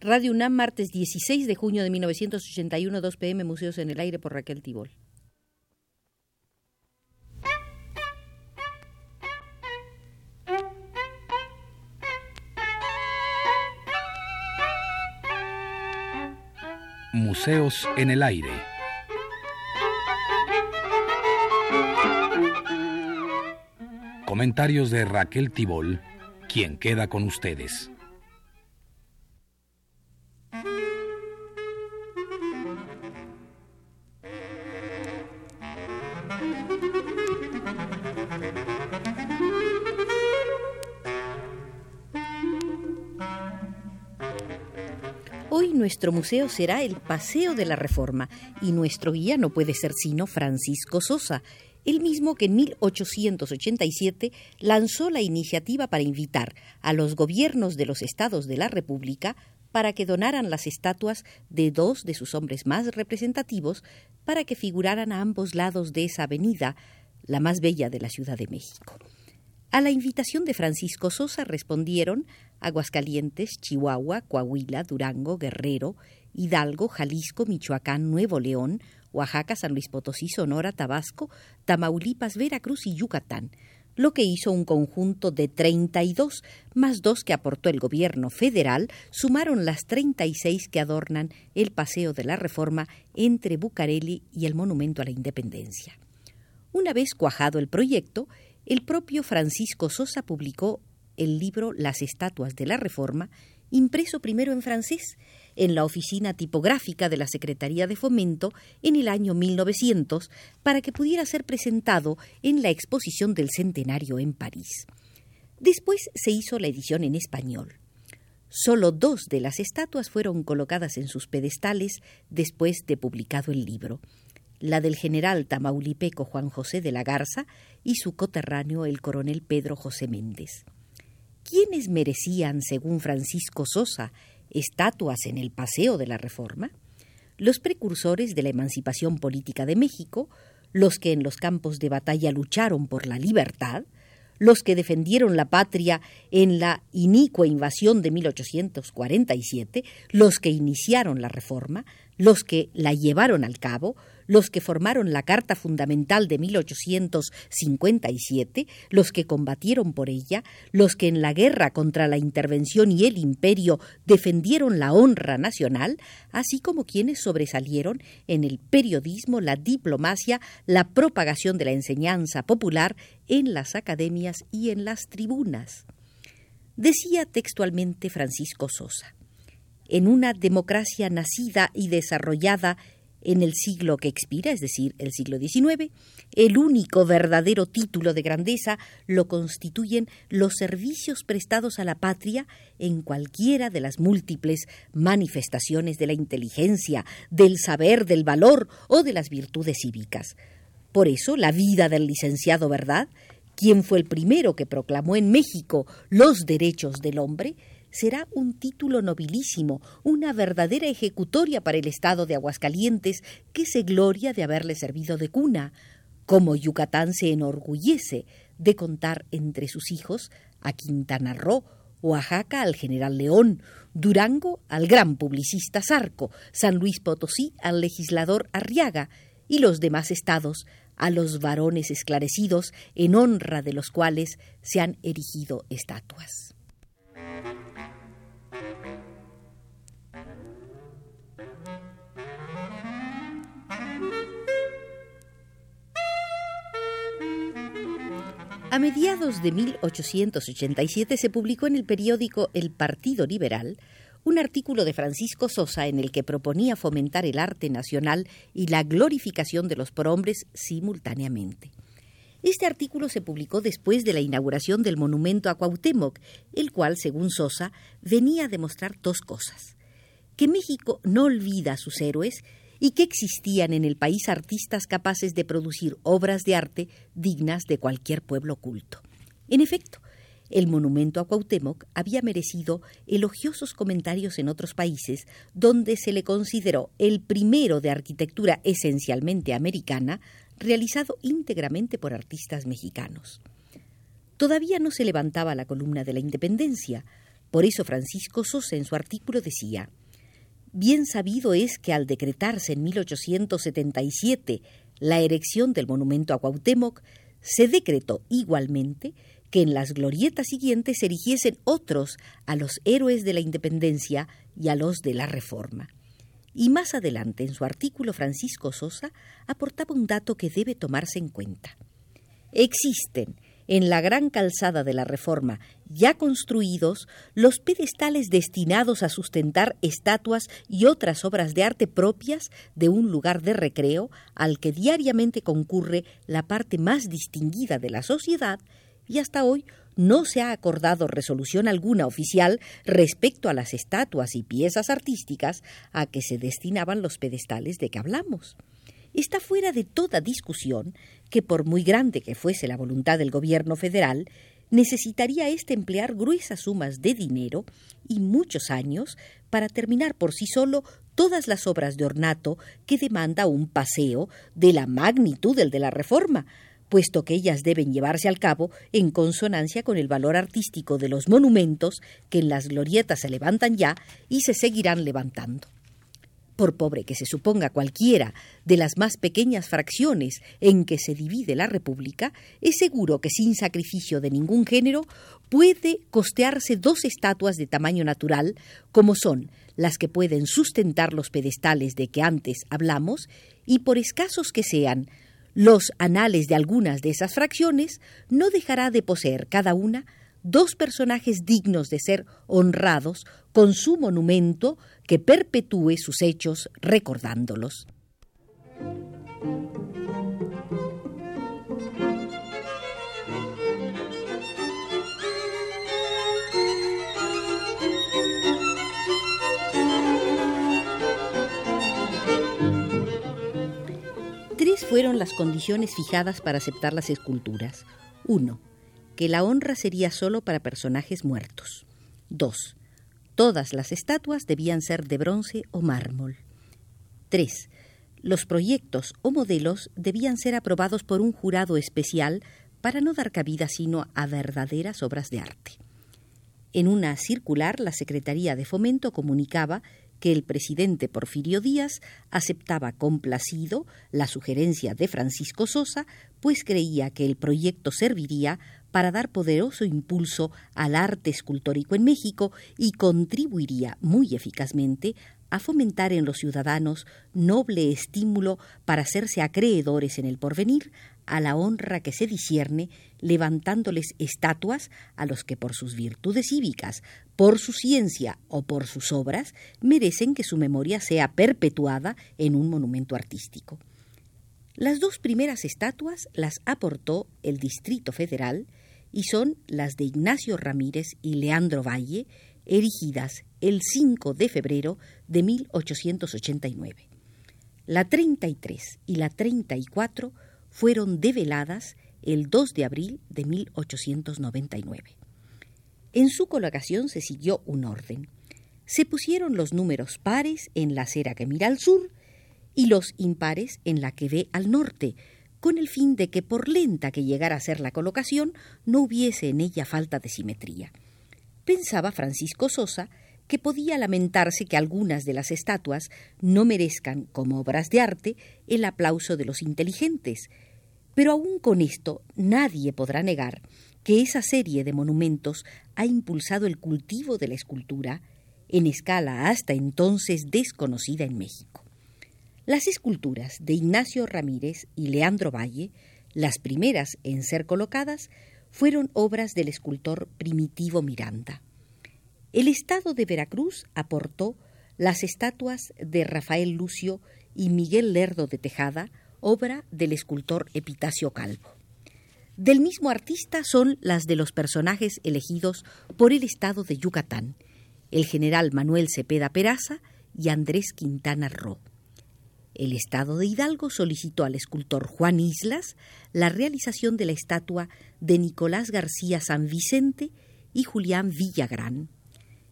Radio UNAM, martes 16 de junio de 1981, 2 pm, Museos en el Aire por Raquel Tibol. Museos en el Aire. Comentarios de Raquel Tibol, quien queda con ustedes. Nuestro museo será el Paseo de la Reforma y nuestro guía no puede ser sino Francisco Sosa, el mismo que en 1887 lanzó la iniciativa para invitar a los gobiernos de los estados de la República para que donaran las estatuas de dos de sus hombres más representativos para que figuraran a ambos lados de esa avenida, la más bella de la Ciudad de México. A la invitación de Francisco Sosa respondieron Aguascalientes, Chihuahua, Coahuila, Durango, Guerrero, Hidalgo, Jalisco, Michoacán, Nuevo León, Oaxaca, San Luis Potosí, Sonora, Tabasco, Tamaulipas, Veracruz y Yucatán, lo que hizo un conjunto de 32, más dos que aportó el gobierno federal, sumaron las 36 que adornan el Paseo de la Reforma entre Bucareli y el Monumento a la Independencia. Una vez cuajado el proyecto, el propio Francisco Sosa publicó el libro Las estatuas de la Reforma, impreso primero en francés en la oficina tipográfica de la Secretaría de Fomento en el año 1900 para que pudiera ser presentado en la exposición del centenario en París. Después se hizo la edición en español. Solo dos de las estatuas fueron colocadas en sus pedestales después de publicado el libro la del general tamaulipeco Juan José de la Garza y su coterráneo el coronel Pedro José Méndez. ¿Quiénes merecían, según Francisco Sosa, estatuas en el Paseo de la Reforma? Los precursores de la emancipación política de México, los que en los campos de batalla lucharon por la libertad, los que defendieron la patria en la inicua invasión de 1847, los que iniciaron la reforma, los que la llevaron al cabo, los que formaron la Carta Fundamental de 1857, los que combatieron por ella, los que en la guerra contra la intervención y el imperio defendieron la honra nacional, así como quienes sobresalieron en el periodismo, la diplomacia, la propagación de la enseñanza popular en las academias y en las tribunas. Decía textualmente Francisco Sosa, en una democracia nacida y desarrollada en el siglo que expira, es decir, el siglo XIX, el único verdadero título de grandeza lo constituyen los servicios prestados a la patria en cualquiera de las múltiples manifestaciones de la inteligencia, del saber, del valor o de las virtudes cívicas. Por eso, la vida del licenciado Verdad, quien fue el primero que proclamó en México los derechos del hombre, será un título nobilísimo, una verdadera ejecutoria para el Estado de Aguascalientes, que se gloria de haberle servido de cuna, como Yucatán se enorgullece de contar entre sus hijos a Quintana Roo, Oaxaca al general León, Durango al gran publicista Zarco, San Luis Potosí al legislador Arriaga y los demás estados a los varones esclarecidos en honra de los cuales se han erigido estatuas. Mediados de 1887 se publicó en el periódico El Partido Liberal un artículo de Francisco Sosa en el que proponía fomentar el arte nacional y la glorificación de los prohombres simultáneamente. Este artículo se publicó después de la inauguración del monumento a Cuauhtémoc, el cual, según Sosa, venía a demostrar dos cosas: que México no olvida a sus héroes y que existían en el país artistas capaces de producir obras de arte dignas de cualquier pueblo culto. En efecto, el monumento a Cuauhtémoc había merecido elogiosos comentarios en otros países, donde se le consideró el primero de arquitectura esencialmente americana, realizado íntegramente por artistas mexicanos. Todavía no se levantaba la columna de la independencia, Por eso Francisco Sosa en su artículo decía, Bien sabido es que al decretarse en 1877 la erección del monumento a Cuauhtémoc, se decretó igualmente que en las glorietas siguientes se erigiesen otros a los héroes de la independencia y a los de la reforma. Y más adelante, en su artículo, Francisco Sosa aportaba un dato que debe tomarse en cuenta. Existen en la gran calzada de la Reforma, ya construidos, los pedestales destinados a sustentar estatuas y otras obras de arte propias de un lugar de recreo al que diariamente concurre la parte más distinguida de la sociedad, y hasta hoy no se ha acordado resolución alguna oficial respecto a las estatuas y piezas artísticas a que se destinaban los pedestales de que hablamos está fuera de toda discusión que, por muy grande que fuese la voluntad del gobierno federal, necesitaría éste emplear gruesas sumas de dinero y muchos años para terminar por sí solo todas las obras de ornato que demanda un paseo de la magnitud del de la Reforma, puesto que ellas deben llevarse al cabo en consonancia con el valor artístico de los monumentos que en las glorietas se levantan ya y se seguirán levantando por pobre que se suponga cualquiera de las más pequeñas fracciones en que se divide la República, es seguro que sin sacrificio de ningún género puede costearse dos estatuas de tamaño natural, como son las que pueden sustentar los pedestales de que antes hablamos, y por escasos que sean los anales de algunas de esas fracciones, no dejará de poseer cada una dos personajes dignos de ser honrados con su monumento que perpetúe sus hechos recordándolos. Tres fueron las condiciones fijadas para aceptar las esculturas. Uno, que la honra sería solo para personajes muertos. 2. Todas las estatuas debían ser de bronce o mármol. 3. Los proyectos o modelos debían ser aprobados por un jurado especial para no dar cabida sino a verdaderas obras de arte. En una circular, la Secretaría de Fomento comunicaba que el presidente Porfirio Díaz aceptaba complacido la sugerencia de Francisco Sosa, pues creía que el proyecto serviría para dar poderoso impulso al arte escultórico en México y contribuiría muy eficazmente a fomentar en los ciudadanos noble estímulo para hacerse acreedores en el porvenir a la honra que se discierne, levantándoles estatuas a los que por sus virtudes cívicas, por su ciencia o por sus obras merecen que su memoria sea perpetuada en un monumento artístico. Las dos primeras estatuas las aportó el Distrito Federal y son las de Ignacio Ramírez y Leandro Valle, erigidas el 5 de febrero de 1889. La 33 y la 34 fueron develadas el 2 de abril de 1899. En su colocación se siguió un orden. Se pusieron los números pares en la acera que mira al sur y los impares en la que ve al norte, con el fin de que por lenta que llegara a ser la colocación no hubiese en ella falta de simetría. Pensaba Francisco Sosa que podía lamentarse que algunas de las estatuas no merezcan, como obras de arte, el aplauso de los inteligentes, pero aún con esto nadie podrá negar que esa serie de monumentos ha impulsado el cultivo de la escultura en escala hasta entonces desconocida en México. Las esculturas de Ignacio Ramírez y Leandro Valle, las primeras en ser colocadas, fueron obras del escultor Primitivo Miranda. El Estado de Veracruz aportó las estatuas de Rafael Lucio y Miguel Lerdo de Tejada, obra del escultor Epitacio Calvo. Del mismo artista son las de los personajes elegidos por el Estado de Yucatán, el general Manuel Cepeda Peraza y Andrés Quintana Roo. El Estado de Hidalgo solicitó al escultor Juan Islas la realización de la estatua de Nicolás García San Vicente y Julián Villagrán.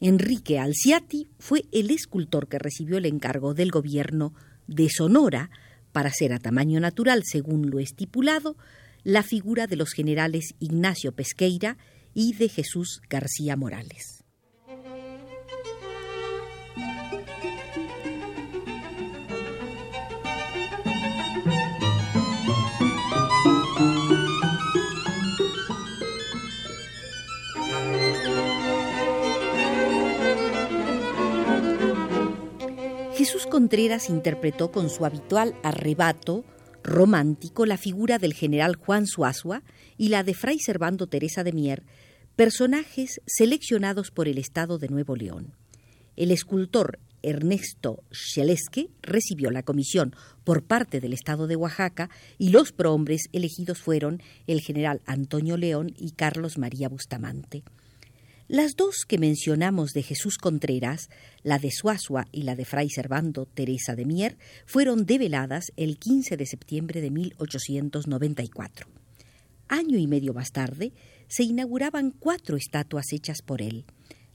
Enrique Alciati fue el escultor que recibió el encargo del gobierno de Sonora para hacer a tamaño natural, según lo estipulado, la figura de los generales Ignacio Pesqueira y de Jesús García Morales. Contreras interpretó con su habitual arrebato romántico la figura del general Juan Suazua y la de Fray Servando Teresa de Mier, personajes seleccionados por el Estado de Nuevo León. El escultor Ernesto Schelesque recibió la comisión por parte del Estado de Oaxaca y los prohombres elegidos fueron el general Antonio León y Carlos María Bustamante. Las dos que mencionamos de Jesús Contreras, la de Suazua y la de Fray Servando Teresa de Mier, fueron develadas el 15 de septiembre de 1894. Año y medio más tarde, se inauguraban cuatro estatuas hechas por él,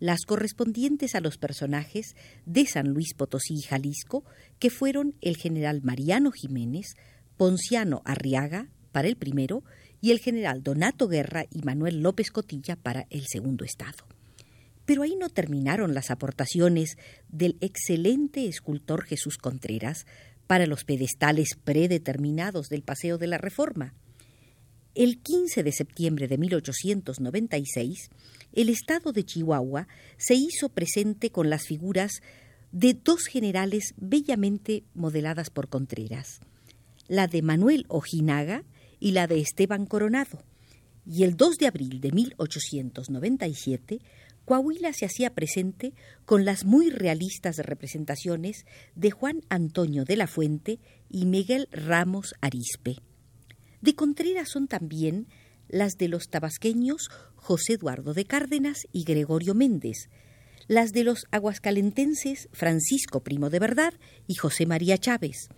las correspondientes a los personajes de San Luis Potosí y Jalisco, que fueron el general Mariano Jiménez, Ponciano Arriaga para el primero y el general Donato Guerra y Manuel López Cotilla para el segundo estado. Pero ahí no terminaron las aportaciones del excelente escultor Jesús Contreras para los pedestales predeterminados del Paseo de la Reforma. El 15 de septiembre de 1896, el estado de Chihuahua se hizo presente con las figuras de dos generales bellamente modeladas por Contreras, la de Manuel Ojinaga y la de Esteban Coronado. Y el 2 de abril de 1897, Coahuila se hacía presente con las muy realistas representaciones de Juan Antonio de la Fuente y Miguel Ramos Arispe. De Contreras son también las de los tabasqueños José Eduardo de Cárdenas y Gregorio Méndez, las de los aguascalentenses Francisco Primo de Verdad y José María Chávez,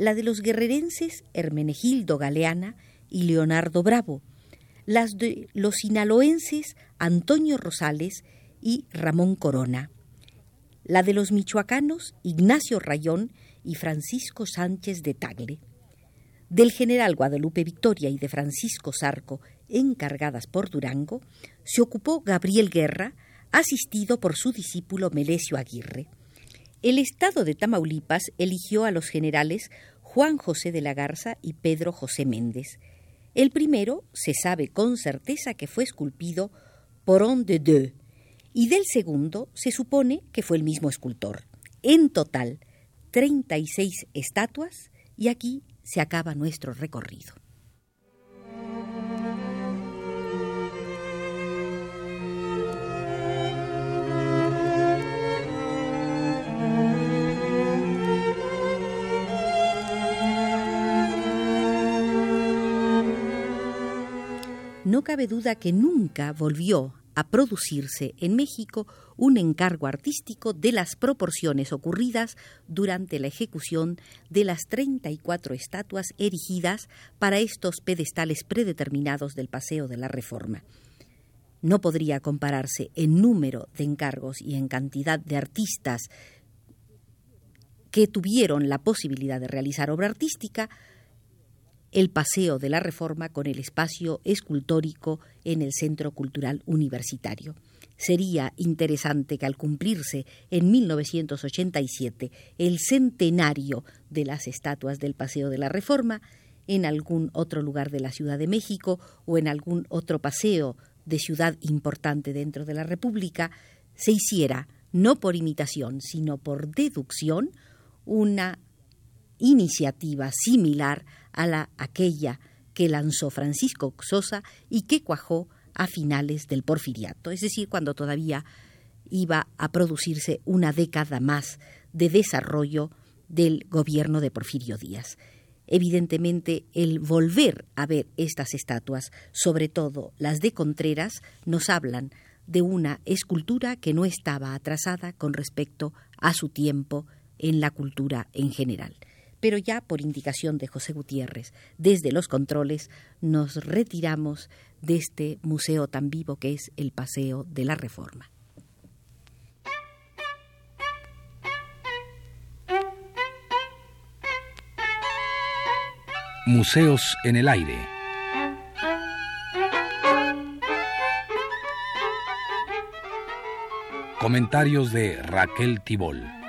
la de los guerrerenses Hermenegildo Galeana y Leonardo Bravo, las de los sinaloenses Antonio Rosales y Ramón Corona, la de los michoacanos Ignacio Rayón y Francisco Sánchez de Tagle, del general Guadalupe Victoria y de Francisco Zarco, encargadas por Durango, se ocupó Gabriel Guerra, asistido por su discípulo Melesio Aguirre. El estado de Tamaulipas eligió a los generales Juan José de la Garza y Pedro José Méndez. El primero se sabe con certeza que fue esculpido por On de Deux, y del segundo se supone que fue el mismo escultor. En total, 36 estatuas, y aquí se acaba nuestro recorrido. No cabe duda que nunca volvió a producirse en México un encargo artístico de las proporciones ocurridas durante la ejecución de las 34 estatuas erigidas para estos pedestales predeterminados del Paseo de la Reforma. No podría compararse en número de encargos y en cantidad de artistas que tuvieron la posibilidad de realizar obra artística el Paseo de la Reforma con el espacio escultórico en el Centro Cultural Universitario. Sería interesante que al cumplirse en 1987 el centenario de las estatuas del Paseo de la Reforma, en algún otro lugar de la Ciudad de México o en algún otro paseo de ciudad importante dentro de la República, se hiciera, no por imitación, sino por deducción, una iniciativa similar a la aquella que lanzó Francisco Sosa y que cuajó a finales del porfiriato, es decir, cuando todavía iba a producirse una década más de desarrollo del gobierno de Porfirio Díaz. Evidentemente, el volver a ver estas estatuas, sobre todo las de Contreras, nos hablan de una escultura que no estaba atrasada con respecto a su tiempo en la cultura en general pero ya por indicación de José Gutiérrez, desde los controles, nos retiramos de este museo tan vivo que es el Paseo de la Reforma. Museos en el aire. Comentarios de Raquel Tibol.